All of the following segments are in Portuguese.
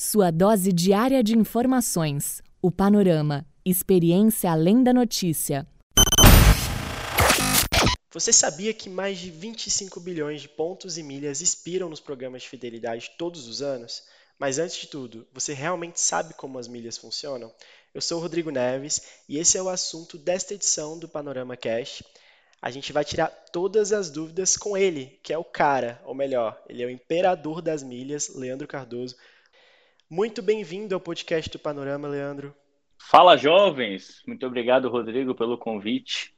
Sua dose diária de informações. O Panorama. Experiência além da notícia. Você sabia que mais de 25 bilhões de pontos e milhas expiram nos programas de fidelidade todos os anos? Mas antes de tudo, você realmente sabe como as milhas funcionam? Eu sou o Rodrigo Neves e esse é o assunto desta edição do Panorama Cash. A gente vai tirar todas as dúvidas com ele, que é o cara, ou melhor, ele é o imperador das milhas, Leandro Cardoso. Muito bem-vindo ao podcast do Panorama, Leandro. Fala, jovens! Muito obrigado, Rodrigo, pelo convite.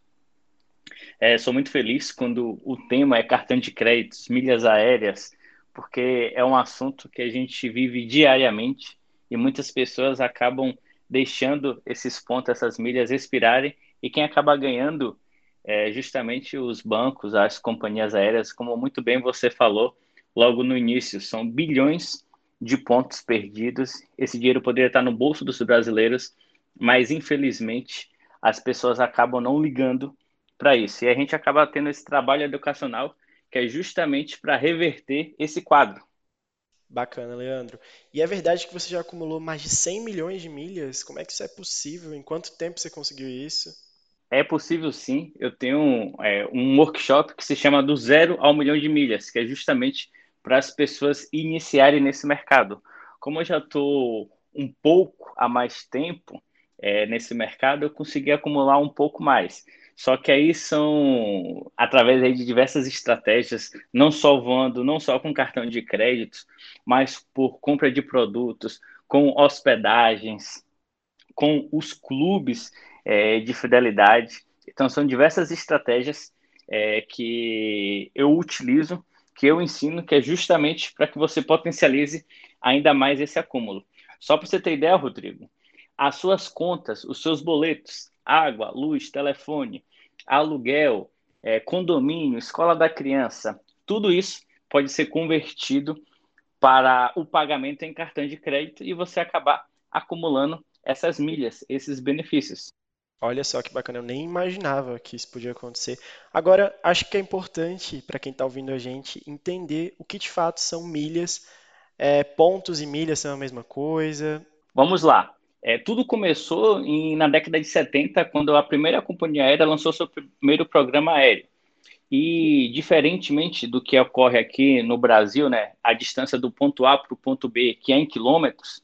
É, sou muito feliz quando o tema é cartão de créditos, milhas aéreas, porque é um assunto que a gente vive diariamente e muitas pessoas acabam deixando esses pontos, essas milhas expirarem e quem acaba ganhando é justamente os bancos, as companhias aéreas, como muito bem você falou logo no início, são bilhões de pontos perdidos. Esse dinheiro poderia estar no bolso dos brasileiros, mas infelizmente as pessoas acabam não ligando para isso. E a gente acaba tendo esse trabalho educacional que é justamente para reverter esse quadro. Bacana, Leandro. E é verdade que você já acumulou mais de 100 milhões de milhas? Como é que isso é possível? Em quanto tempo você conseguiu isso? É possível sim. Eu tenho é, um workshop que se chama Do Zero ao Milhão de Milhas, que é justamente para as pessoas iniciarem nesse mercado. Como eu já estou um pouco há mais tempo é, nesse mercado, eu consegui acumular um pouco mais. Só que aí são através aí de diversas estratégias, não só voando, não só com cartão de crédito, mas por compra de produtos, com hospedagens, com os clubes é, de fidelidade. Então são diversas estratégias é, que eu utilizo, que eu ensino, que é justamente para que você potencialize ainda mais esse acúmulo. Só para você ter ideia, Rodrigo, as suas contas, os seus boletos, água, luz, telefone, aluguel, é, condomínio, escola da criança, tudo isso pode ser convertido para o pagamento em cartão de crédito e você acabar acumulando essas milhas, esses benefícios. Olha só que bacana, eu nem imaginava que isso podia acontecer. Agora, acho que é importante para quem está ouvindo a gente entender o que de fato são milhas. É, pontos e milhas são a mesma coisa? Vamos lá. É, tudo começou em, na década de 70, quando a primeira companhia aérea lançou seu primeiro programa aéreo. E, diferentemente do que ocorre aqui no Brasil, né, a distância do ponto A para o ponto B, que é em quilômetros,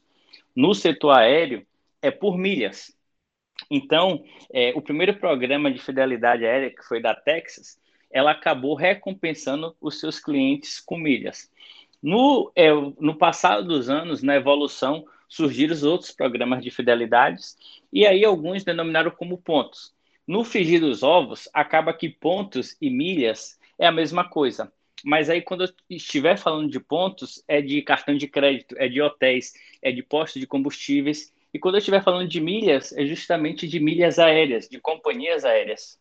no setor aéreo é por milhas. Então, é, o primeiro programa de fidelidade aérea, que foi da Texas, ela acabou recompensando os seus clientes com milhas. No, é, no passado dos anos, na evolução, surgiram os outros programas de fidelidades, e aí alguns denominaram como pontos. No frigir dos ovos, acaba que pontos e milhas é a mesma coisa. Mas aí, quando eu estiver falando de pontos, é de cartão de crédito, é de hotéis, é de postos de combustíveis. E quando eu estiver falando de milhas, é justamente de milhas aéreas, de companhias aéreas.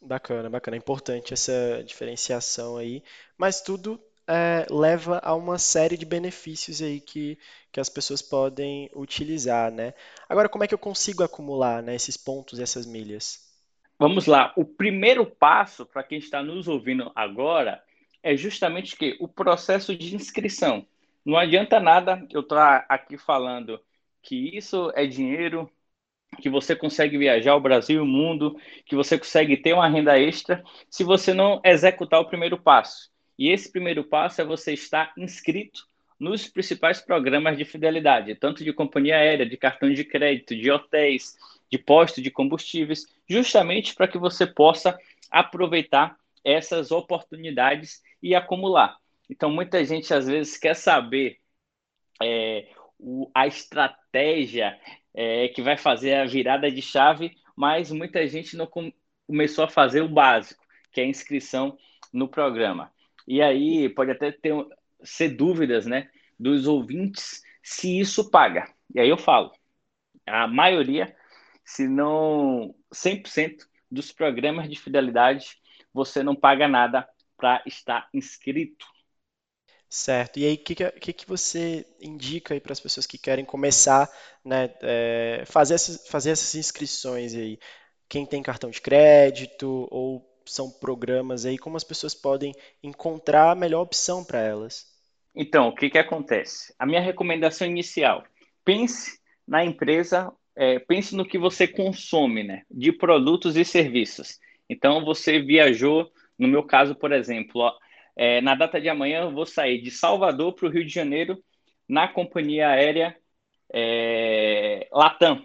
Bacana, bacana. É importante essa diferenciação aí. Mas tudo é, leva a uma série de benefícios aí que, que as pessoas podem utilizar, né? Agora, como é que eu consigo acumular né, esses pontos e essas milhas? Vamos lá. O primeiro passo para quem está nos ouvindo agora é justamente que o processo de inscrição. Não adianta nada eu estar aqui falando que isso é dinheiro, que você consegue viajar o Brasil e o mundo, que você consegue ter uma renda extra, se você não executar o primeiro passo. E esse primeiro passo é você estar inscrito nos principais programas de fidelidade, tanto de companhia aérea, de cartão de crédito, de hotéis, de postos de combustíveis, justamente para que você possa aproveitar essas oportunidades e acumular. Então, muita gente às vezes quer saber é, o, a estratégia é, que vai fazer a virada de chave, mas muita gente não com, começou a fazer o básico, que é a inscrição no programa. E aí pode até ter, ser dúvidas né, dos ouvintes se isso paga. E aí eu falo, a maioria, se não 100% dos programas de fidelidade, você não paga nada para estar inscrito. Certo. E aí, o que, que, que você indica aí para as pessoas que querem começar, né, é, fazer, essas, fazer essas inscrições aí? Quem tem cartão de crédito ou são programas aí, como as pessoas podem encontrar a melhor opção para elas? Então, o que, que acontece? A minha recomendação inicial: pense na empresa, é, pense no que você consome, né? De produtos e serviços. Então, você viajou, no meu caso, por exemplo, ó, é, na data de amanhã eu vou sair de Salvador para o Rio de Janeiro na companhia aérea é, Latam.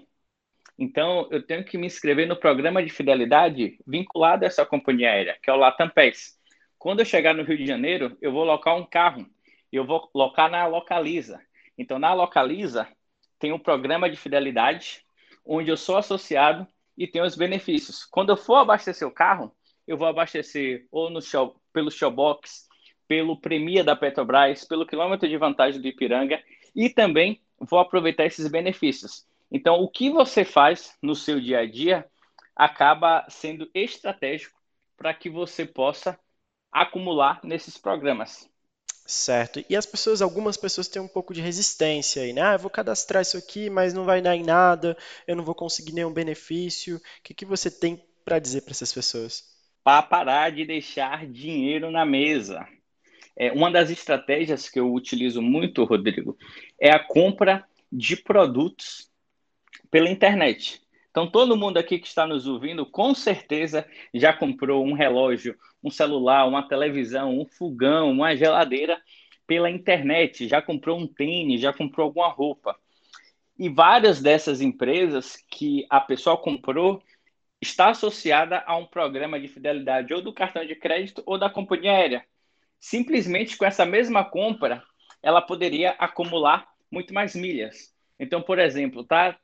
Então, eu tenho que me inscrever no programa de fidelidade vinculado a essa companhia aérea, que é o Latam PES. Quando eu chegar no Rio de Janeiro, eu vou locar um carro. Eu vou locar na Localiza. Então, na Localiza, tem um programa de fidelidade, onde eu sou associado e tenho os benefícios. Quando eu for abastecer o carro, eu vou abastecer ou no show, pelo Showbox, pelo Premia da Petrobras, pelo quilômetro de vantagem do Ipiranga e também vou aproveitar esses benefícios. Então, o que você faz no seu dia a dia acaba sendo estratégico para que você possa acumular nesses programas. Certo. E as pessoas, algumas pessoas têm um pouco de resistência aí, né? Ah, eu vou cadastrar isso aqui, mas não vai dar em nada, eu não vou conseguir nenhum benefício. O que, que você tem para dizer para essas pessoas? Para parar de deixar dinheiro na mesa. É, uma das estratégias que eu utilizo muito, Rodrigo, é a compra de produtos pela internet. Então, todo mundo aqui que está nos ouvindo, com certeza já comprou um relógio, um celular, uma televisão, um fogão, uma geladeira pela internet, já comprou um tênis, já comprou alguma roupa. E várias dessas empresas que a pessoa comprou está associada a um programa de fidelidade ou do cartão de crédito ou da companhia aérea. Simplesmente com essa mesma compra, ela poderia acumular muito mais milhas. Então, por exemplo, tá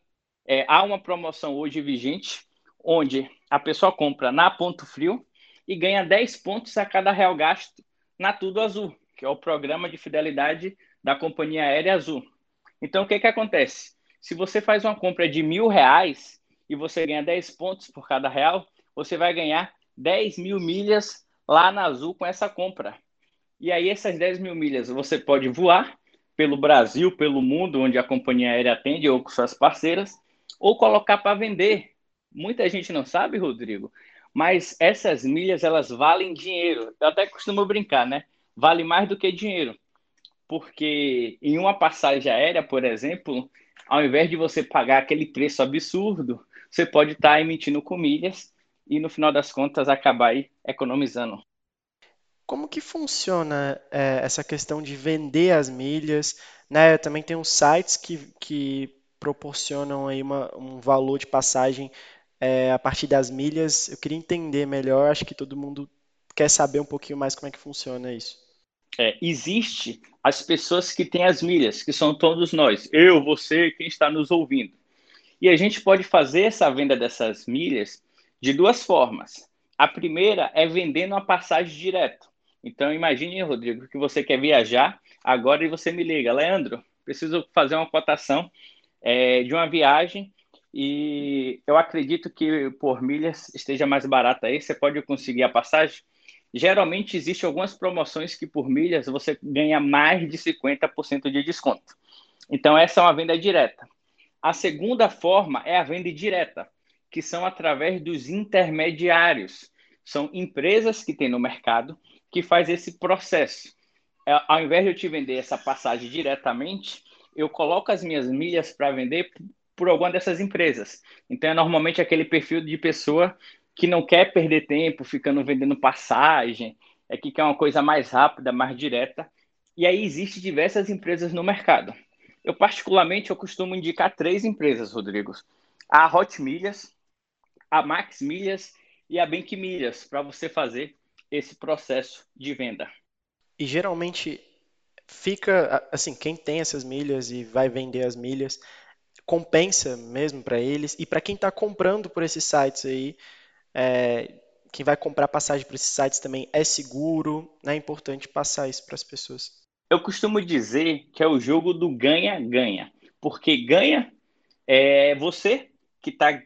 é, há uma promoção hoje vigente, onde a pessoa compra na Ponto Frio e ganha 10 pontos a cada real gasto na Tudo Azul, que é o programa de fidelidade da Companhia Aérea Azul. Então, o que, que acontece? Se você faz uma compra de mil reais e você ganha 10 pontos por cada real, você vai ganhar 10 mil milhas lá na Azul com essa compra. E aí, essas 10 mil milhas você pode voar pelo Brasil, pelo mundo, onde a companhia aérea atende ou com suas parceiras, ou colocar para vender. Muita gente não sabe, Rodrigo, mas essas milhas elas valem dinheiro. Eu até costumo brincar, né? Vale mais do que dinheiro. Porque em uma passagem aérea, por exemplo, ao invés de você pagar aquele preço absurdo, você pode estar tá emitindo com milhas e no final das contas acabar aí economizando. Como que funciona é, essa questão de vender as milhas? Né? Também tem uns sites que, que proporcionam aí uma, um valor de passagem é, a partir das milhas. Eu queria entender melhor, acho que todo mundo quer saber um pouquinho mais como é que funciona isso. É, existe as pessoas que têm as milhas, que são todos nós, eu, você, quem está nos ouvindo. E a gente pode fazer essa venda dessas milhas de duas formas. A primeira é vendendo a passagem direto. Então imagine, Rodrigo, que você quer viajar agora e você me liga, Leandro, preciso fazer uma cotação é, de uma viagem e eu acredito que por milhas esteja mais barata aí, você pode conseguir a passagem. Geralmente existem algumas promoções que por milhas você ganha mais de 50% de desconto. Então essa é uma venda direta. A segunda forma é a venda direta, que são através dos intermediários. São empresas que tem no mercado que faz esse processo. É, ao invés de eu te vender essa passagem diretamente, eu coloco as minhas milhas para vender por alguma dessas empresas. Então, é normalmente aquele perfil de pessoa que não quer perder tempo ficando vendendo passagem, é que quer uma coisa mais rápida, mais direta. E aí existe diversas empresas no mercado. Eu particularmente eu costumo indicar três empresas, Rodrigo: a Hot Milhas, a Max Milhas e a Bank Milhas para você fazer esse processo de venda. E geralmente fica assim, quem tem essas milhas e vai vender as milhas, compensa mesmo para eles. E para quem está comprando por esses sites aí, é, quem vai comprar passagem por esses sites também é seguro, né? é importante passar isso para as pessoas. Eu costumo dizer que é o jogo do ganha-ganha, porque ganha é você que está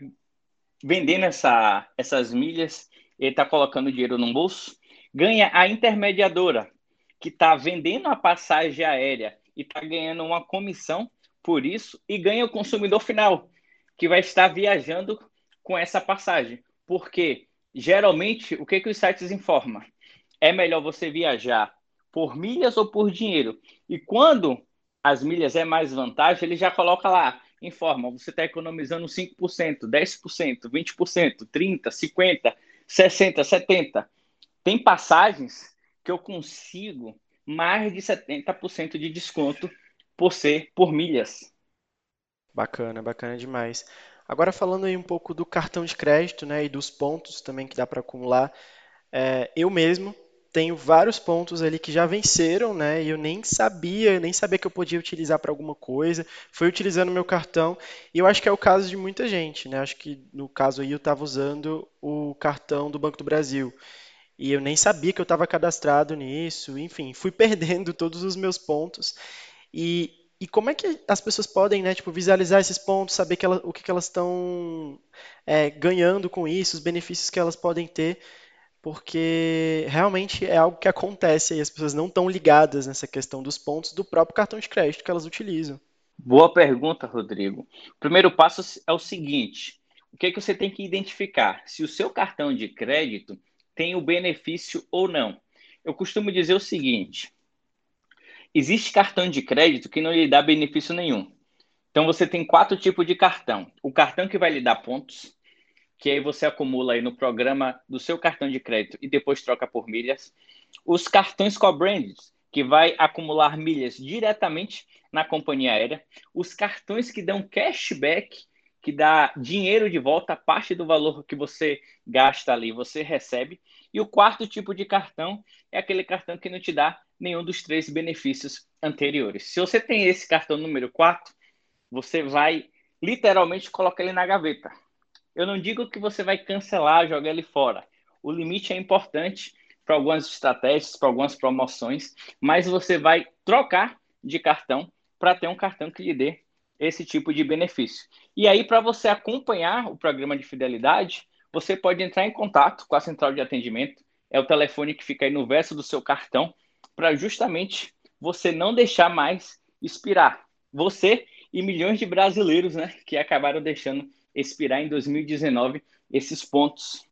vendendo essa, essas milhas, ele está colocando dinheiro no bolso, ganha a intermediadora, que está vendendo a passagem aérea e está ganhando uma comissão por isso, e ganha o consumidor final, que vai estar viajando com essa passagem. Porque, geralmente, o que, que os sites informam? É melhor você viajar por milhas ou por dinheiro. E quando as milhas é mais vantagem, ele já coloca lá, informa, você está economizando 5%, 10%, 20%, 30%, 50%, 60%, 70%. Tem passagens que eu consigo mais de 70% de desconto por ser por milhas. Bacana, bacana demais. Agora falando aí um pouco do cartão de crédito, né, e dos pontos também que dá para acumular, é, eu mesmo tenho vários pontos ali que já venceram, né? E eu nem sabia, nem sabia que eu podia utilizar para alguma coisa. Fui utilizando meu cartão e eu acho que é o caso de muita gente, né? Acho que no caso aí eu estava usando o cartão do Banco do Brasil e eu nem sabia que eu estava cadastrado nisso. Enfim, fui perdendo todos os meus pontos e e como é que as pessoas podem, né, tipo, visualizar esses pontos, saber que ela, o que, que elas estão é, ganhando com isso, os benefícios que elas podem ter porque realmente é algo que acontece e as pessoas não estão ligadas nessa questão dos pontos do próprio cartão de crédito que elas utilizam. Boa pergunta, Rodrigo. O primeiro passo é o seguinte: o que, é que você tem que identificar? Se o seu cartão de crédito tem o benefício ou não. Eu costumo dizer o seguinte: existe cartão de crédito que não lhe dá benefício nenhum. Então você tem quatro tipos de cartão: o cartão que vai lhe dar pontos, que aí você acumula aí no programa do seu cartão de crédito e depois troca por milhas. Os cartões co-branded, que vai acumular milhas diretamente na companhia aérea. Os cartões que dão cashback, que dá dinheiro de volta, parte do valor que você gasta ali, você recebe. E o quarto tipo de cartão é aquele cartão que não te dá nenhum dos três benefícios anteriores. Se você tem esse cartão número 4, você vai literalmente colocar ele na gaveta. Eu não digo que você vai cancelar, jogar ele fora. O limite é importante para algumas estratégias, para algumas promoções, mas você vai trocar de cartão para ter um cartão que lhe dê esse tipo de benefício. E aí, para você acompanhar o programa de fidelidade, você pode entrar em contato com a central de atendimento. É o telefone que fica aí no verso do seu cartão, para justamente você não deixar mais expirar. Você e milhões de brasileiros né, que acabaram deixando expirar em 2019 esses pontos.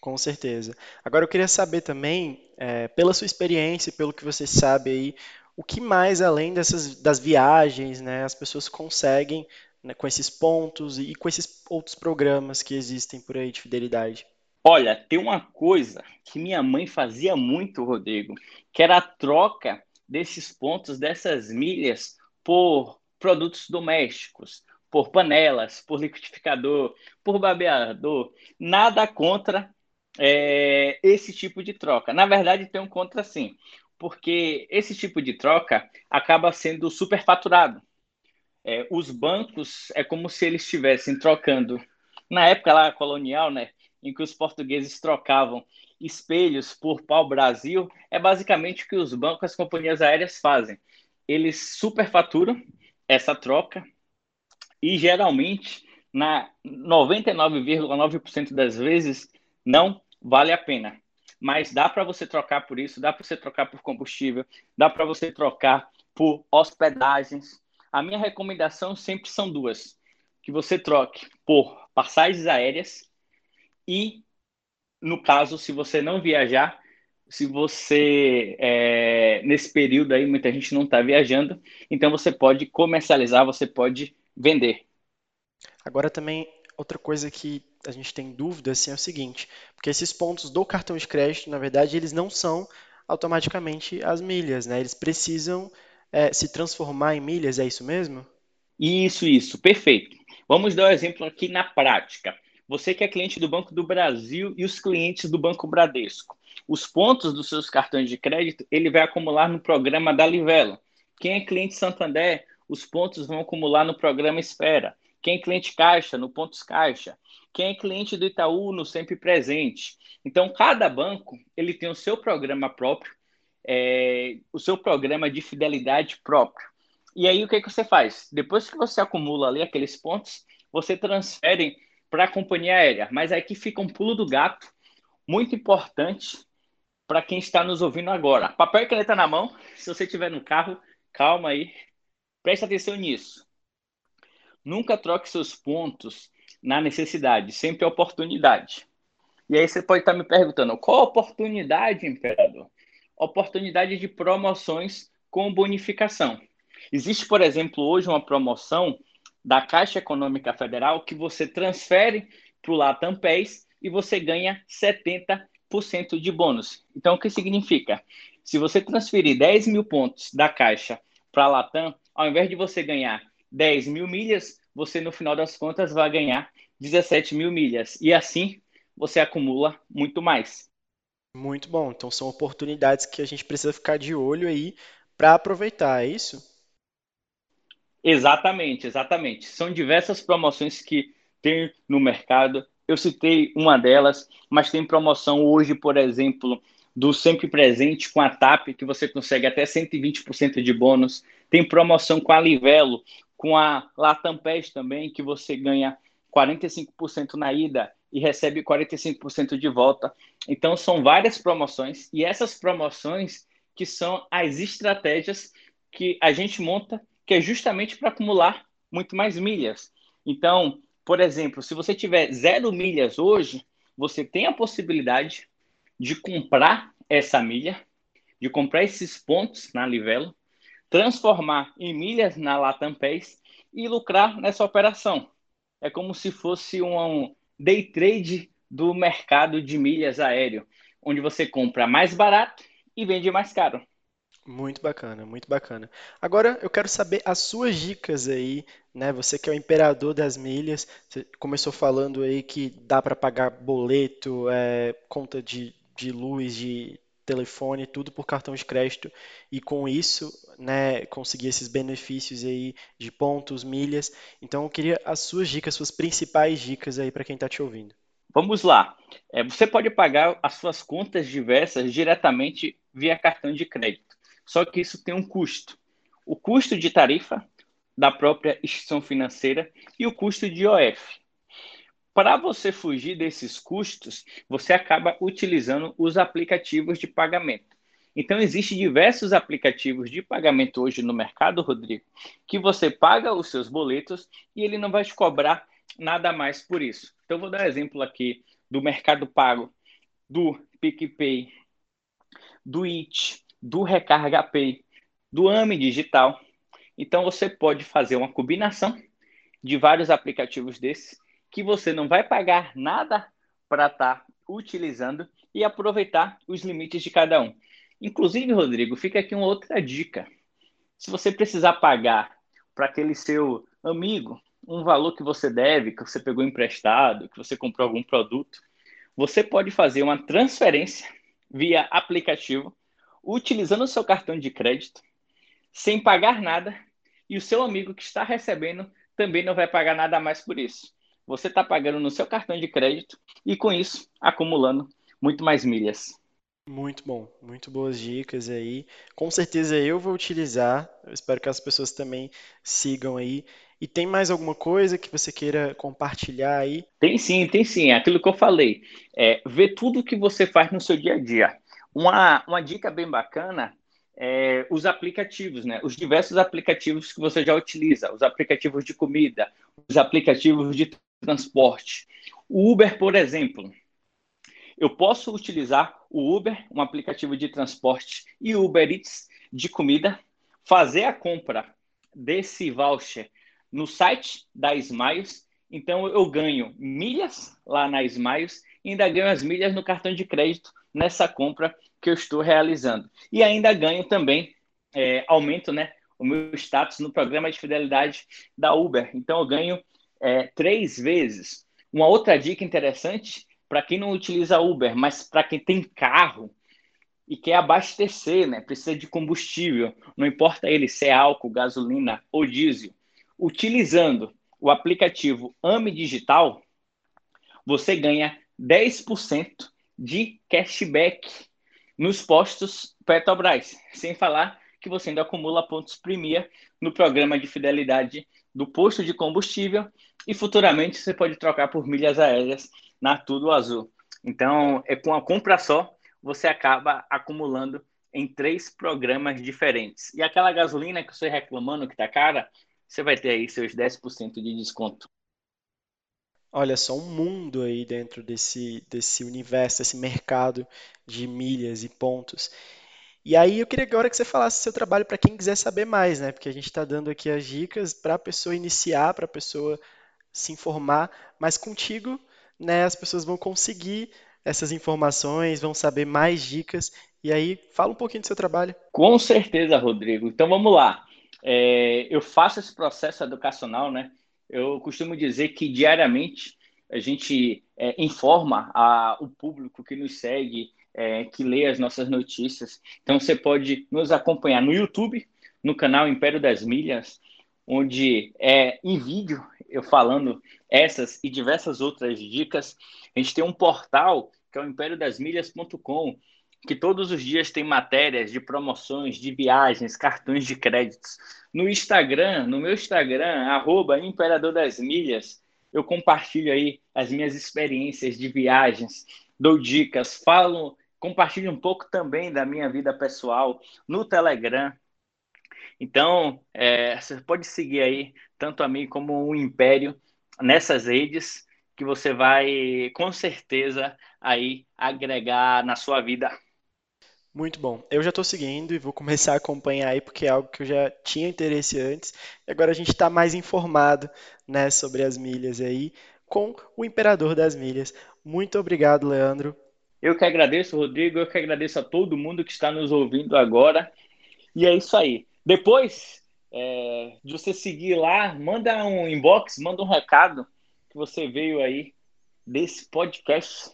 Com certeza. Agora eu queria saber também, é, pela sua experiência, pelo que você sabe aí, o que mais além dessas das viagens, né, as pessoas conseguem né, com esses pontos e com esses outros programas que existem por aí de fidelidade? Olha, tem uma coisa que minha mãe fazia muito, Rodrigo, que era a troca desses pontos, dessas milhas, por produtos domésticos por panelas, por liquidificador, por babeador. Nada contra é, esse tipo de troca. Na verdade, tem um contra sim, porque esse tipo de troca acaba sendo superfaturado. É, os bancos é como se eles estivessem trocando. Na época lá colonial, né, em que os portugueses trocavam espelhos por pau-brasil, é basicamente o que os bancos, as companhias aéreas fazem. Eles superfaturam essa troca, e geralmente, na 99,9% das vezes, não vale a pena. Mas dá para você trocar por isso, dá para você trocar por combustível, dá para você trocar por hospedagens. A minha recomendação sempre são duas: que você troque por passagens aéreas e, no caso, se você não viajar, se você é, nesse período aí muita gente não está viajando, então você pode comercializar, você pode vender. Agora também outra coisa que a gente tem dúvida assim, é o seguinte, porque esses pontos do cartão de crédito, na verdade, eles não são automaticamente as milhas, né? Eles precisam é, se transformar em milhas, é isso mesmo? Isso, isso, perfeito. Vamos dar um exemplo aqui na prática. Você que é cliente do Banco do Brasil e os clientes do Banco Bradesco. Os pontos dos seus cartões de crédito ele vai acumular no programa da Livelo. Quem é cliente Santander os pontos vão acumular no programa Espera. Quem é cliente Caixa, no Pontos Caixa. Quem é cliente do Itaú, no Sempre Presente. Então, cada banco ele tem o seu programa próprio, é, o seu programa de fidelidade próprio. E aí, o que, que você faz? Depois que você acumula ali aqueles pontos, você transfere para a companhia aérea. Mas aí que fica um pulo do gato, muito importante para quem está nos ouvindo agora. Papel e caneta na mão, se você estiver no carro, calma aí, Preste atenção nisso. Nunca troque seus pontos na necessidade, sempre oportunidade. E aí você pode estar me perguntando, qual oportunidade, imperador? oportunidade de promoções com bonificação. Existe, por exemplo, hoje uma promoção da Caixa Econômica Federal que você transfere para o Latam PES e você ganha 70% de bônus. Então, o que significa? Se você transferir 10 mil pontos da Caixa para a Latam, ao invés de você ganhar 10 mil milhas, você no final das contas vai ganhar 17 mil milhas. E assim você acumula muito mais. Muito bom. Então são oportunidades que a gente precisa ficar de olho aí para aproveitar, é isso? Exatamente, exatamente. São diversas promoções que tem no mercado. Eu citei uma delas, mas tem promoção hoje, por exemplo, do Sempre Presente com a TAP, que você consegue até 120% de bônus. Tem promoção com a Livelo, com a Latam também, que você ganha 45% na ida e recebe 45% de volta. Então, são várias promoções, e essas promoções que são as estratégias que a gente monta, que é justamente para acumular muito mais milhas. Então, por exemplo, se você tiver zero milhas hoje, você tem a possibilidade de comprar essa milha, de comprar esses pontos na Livelo, transformar em milhas na Latam Pace e lucrar nessa operação. É como se fosse um day trade do mercado de milhas aéreo, onde você compra mais barato e vende mais caro. Muito bacana, muito bacana. Agora eu quero saber as suas dicas aí, né? Você que é o imperador das milhas, você começou falando aí que dá para pagar boleto, é, conta de, de luz, de telefone, tudo por cartão de crédito e com isso, né, conseguir esses benefícios aí de pontos, milhas. Então eu queria as suas dicas, suas principais dicas aí para quem está te ouvindo. Vamos lá. É, você pode pagar as suas contas diversas diretamente via cartão de crédito. Só que isso tem um custo. O custo de tarifa da própria instituição financeira e o custo de IOF. Para você fugir desses custos, você acaba utilizando os aplicativos de pagamento. Então, existem diversos aplicativos de pagamento hoje no mercado, Rodrigo, que você paga os seus boletos e ele não vai te cobrar nada mais por isso. Então, vou dar um exemplo aqui do Mercado Pago, do PicPay, do IT, do Recarga Pay, do AME Digital. Então, você pode fazer uma combinação de vários aplicativos desses que você não vai pagar nada para estar tá utilizando e aproveitar os limites de cada um. Inclusive, Rodrigo, fica aqui uma outra dica. Se você precisar pagar para aquele seu amigo um valor que você deve, que você pegou emprestado, que você comprou algum produto, você pode fazer uma transferência via aplicativo, utilizando o seu cartão de crédito, sem pagar nada, e o seu amigo que está recebendo também não vai pagar nada mais por isso você está pagando no seu cartão de crédito e com isso acumulando muito mais milhas. Muito bom, muito boas dicas aí. Com certeza eu vou utilizar. Eu espero que as pessoas também sigam aí. E tem mais alguma coisa que você queira compartilhar aí? Tem sim, tem sim. É aquilo que eu falei. É, ver tudo que você faz no seu dia a dia. Uma, uma dica bem bacana é, os aplicativos, né? Os diversos aplicativos que você já utiliza, os aplicativos de comida, os aplicativos de transporte. O Uber, por exemplo, eu posso utilizar o Uber, um aplicativo de transporte, e o Uber Eats de comida, fazer a compra desse voucher no site da Smiles. Então eu ganho milhas lá na Smiles e ainda ganho as milhas no cartão de crédito nessa compra que eu estou realizando. E ainda ganho também é, aumento, né, o meu status no programa de fidelidade da Uber. Então eu ganho é, três vezes. Uma outra dica interessante para quem não utiliza Uber, mas para quem tem carro e quer abastecer, né? Precisa de combustível, não importa ele se é álcool, gasolina ou diesel. Utilizando o aplicativo AME Digital, você ganha 10% de cashback nos postos Petrobras, sem falar que você ainda acumula pontos Premier no programa de fidelidade do posto de combustível e futuramente você pode trocar por milhas aéreas na Tudo Azul. Então, é com a compra só, você acaba acumulando em três programas diferentes. E aquela gasolina que você reclamando que está cara, você vai ter aí seus 10% de desconto. Olha só, um mundo aí dentro desse, desse universo, desse mercado de milhas e pontos. E aí eu queria agora que você falasse seu trabalho para quem quiser saber mais, né? Porque a gente está dando aqui as dicas para a pessoa iniciar, para a pessoa se informar, mas contigo, né, as pessoas vão conseguir essas informações, vão saber mais dicas. E aí, fala um pouquinho do seu trabalho. Com certeza, Rodrigo. Então vamos lá. É, eu faço esse processo educacional, né? Eu costumo dizer que diariamente a gente é, informa a, o público que nos segue, é, que lê as nossas notícias. Então você pode nos acompanhar no YouTube, no canal Império das Milhas, onde é em vídeo eu falando essas e diversas outras dicas. A gente tem um portal que é o impériodasmilhas.com, que todos os dias tem matérias de promoções, de viagens, cartões de créditos. No Instagram, no meu Instagram, arroba Imperador das Milhas, eu compartilho aí as minhas experiências de viagens, dou dicas, falo, compartilho um pouco também da minha vida pessoal no Telegram. Então, é, você pode seguir aí, tanto a mim como o Império, nessas redes, que você vai, com certeza, aí agregar na sua vida. Muito bom. Eu já estou seguindo e vou começar a acompanhar aí, porque é algo que eu já tinha interesse antes. E agora a gente está mais informado né, sobre as milhas aí com o Imperador das Milhas. Muito obrigado, Leandro. Eu que agradeço, Rodrigo. Eu que agradeço a todo mundo que está nos ouvindo agora. E é isso aí. Depois é, de você seguir lá, manda um inbox, manda um recado que você veio aí desse podcast.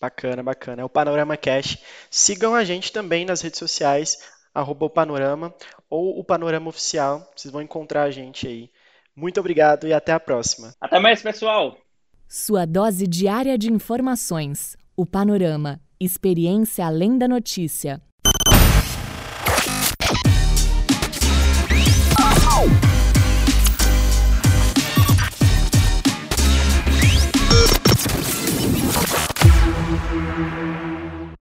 Bacana, bacana. É o Panorama Cash. Sigam a gente também nas redes sociais, arroba o Panorama ou o Panorama Oficial. Vocês vão encontrar a gente aí. Muito obrigado e até a próxima. Até mais, pessoal. Sua dose diária de informações. O Panorama. Experiência além da notícia.